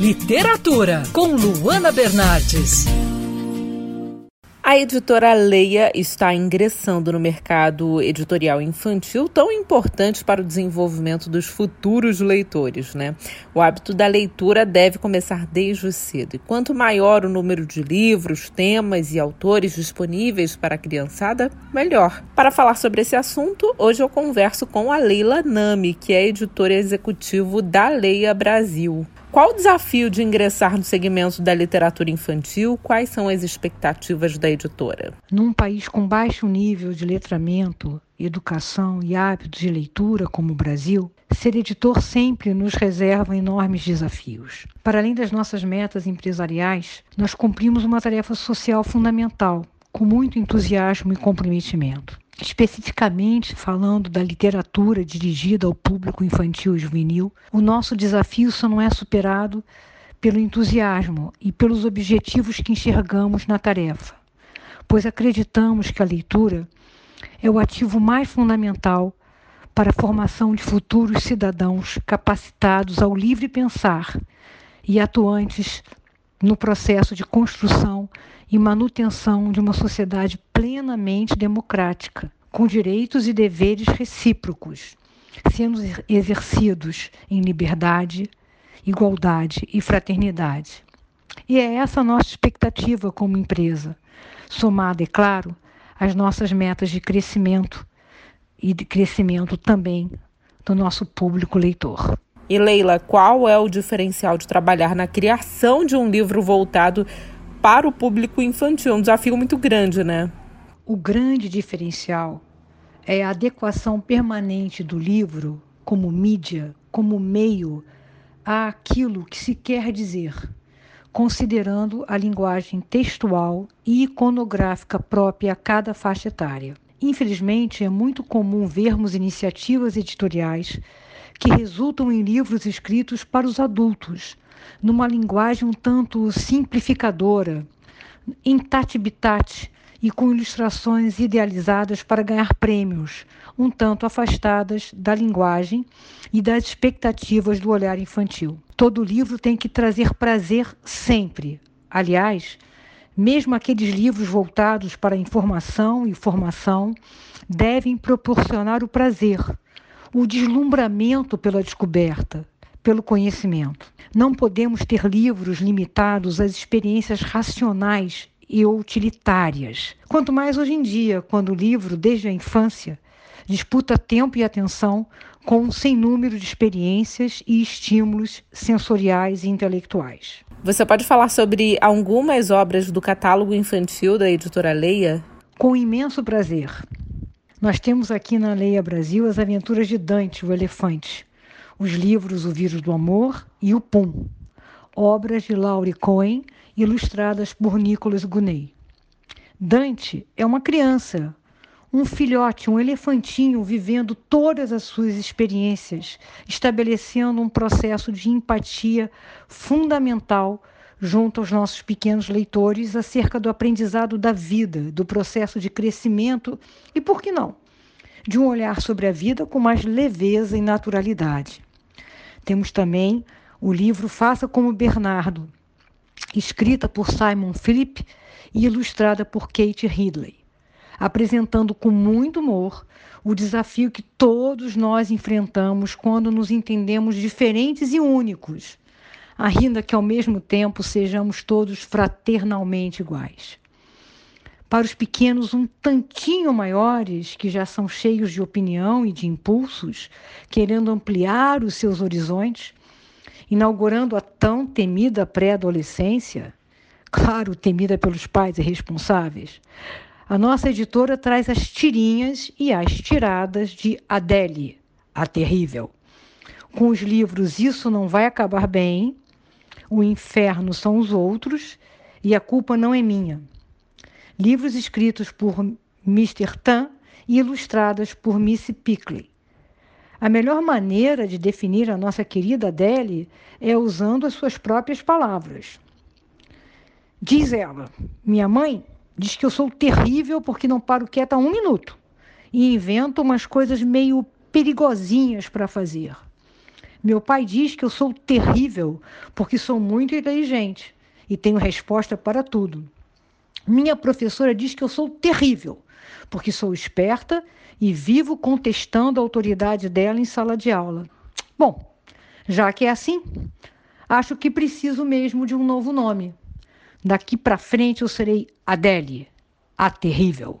Literatura, com Luana Bernardes. A editora Leia está ingressando no mercado editorial infantil tão importante para o desenvolvimento dos futuros leitores, né? O hábito da leitura deve começar desde cedo. E quanto maior o número de livros, temas e autores disponíveis para a criançada, melhor. Para falar sobre esse assunto, hoje eu converso com a Leila Nami, que é editora executivo da Leia Brasil. Qual o desafio de ingressar no segmento da literatura infantil? Quais são as expectativas da editora? Num país com baixo nível de letramento, educação e hábitos de leitura como o Brasil, ser editor sempre nos reserva enormes desafios. Para além das nossas metas empresariais, nós cumprimos uma tarefa social fundamental, com muito entusiasmo e comprometimento especificamente falando da literatura dirigida ao público infantil e juvenil, o nosso desafio só não é superado pelo entusiasmo e pelos objetivos que enxergamos na tarefa, pois acreditamos que a leitura é o ativo mais fundamental para a formação de futuros cidadãos capacitados ao livre pensar e atuantes no processo de construção e manutenção de uma sociedade plenamente democrática, com direitos e deveres recíprocos, sendo exercidos em liberdade, igualdade e fraternidade. E é essa a nossa expectativa como empresa, somada, é claro, às nossas metas de crescimento e de crescimento também do nosso público leitor. E Leila, qual é o diferencial de trabalhar na criação de um livro voltado para o público infantil? Um desafio muito grande, né? O grande diferencial é a adequação permanente do livro como mídia, como meio àquilo que se quer dizer, considerando a linguagem textual e iconográfica própria a cada faixa etária. Infelizmente, é muito comum vermos iniciativas editoriais que resultam em livros escritos para os adultos, numa linguagem um tanto simplificadora, em e com ilustrações idealizadas para ganhar prêmios, um tanto afastadas da linguagem e das expectativas do olhar infantil. Todo livro tem que trazer prazer sempre. Aliás, mesmo aqueles livros voltados para informação e formação devem proporcionar o prazer, o deslumbramento pela descoberta, pelo conhecimento. Não podemos ter livros limitados às experiências racionais e utilitárias. Quanto mais hoje em dia, quando o livro, desde a infância, disputa tempo e atenção com um sem número de experiências e estímulos sensoriais e intelectuais. Você pode falar sobre algumas obras do catálogo infantil da editora Leia? Com imenso prazer. Nós temos aqui na Leia Brasil as aventuras de Dante, o elefante, os livros O Vírus do Amor e O Pum, obras de Laurie Cohen, ilustradas por Nicholas Gunney. Dante é uma criança, um filhote, um elefantinho vivendo todas as suas experiências, estabelecendo um processo de empatia fundamental junto aos nossos pequenos leitores acerca do aprendizado da vida, do processo de crescimento e, por que não, de um olhar sobre a vida com mais leveza e naturalidade. Temos também o livro Faça como Bernardo, escrita por Simon Philip e ilustrada por Kate Ridley, apresentando com muito humor o desafio que todos nós enfrentamos quando nos entendemos diferentes e únicos ainda que ao mesmo tempo sejamos todos fraternalmente iguais. Para os pequenos um tantinho maiores, que já são cheios de opinião e de impulsos, querendo ampliar os seus horizontes, inaugurando a tão temida pré-adolescência, claro, temida pelos pais e responsáveis, a nossa editora traz as tirinhas e as tiradas de Adele, a terrível. Com os livros Isso Não Vai Acabar Bem, o inferno são os outros e a culpa não é minha. Livros escritos por Mr. Tan e ilustrados por Miss Pickley. A melhor maneira de definir a nossa querida Adele é usando as suas próprias palavras. Diz ela: Minha mãe diz que eu sou terrível porque não paro quieta um minuto e invento umas coisas meio perigosinhas para fazer. Meu pai diz que eu sou terrível porque sou muito inteligente e tenho resposta para tudo. Minha professora diz que eu sou terrível porque sou esperta e vivo contestando a autoridade dela em sala de aula. Bom, já que é assim, acho que preciso mesmo de um novo nome. Daqui para frente eu serei Adélie, a terrível.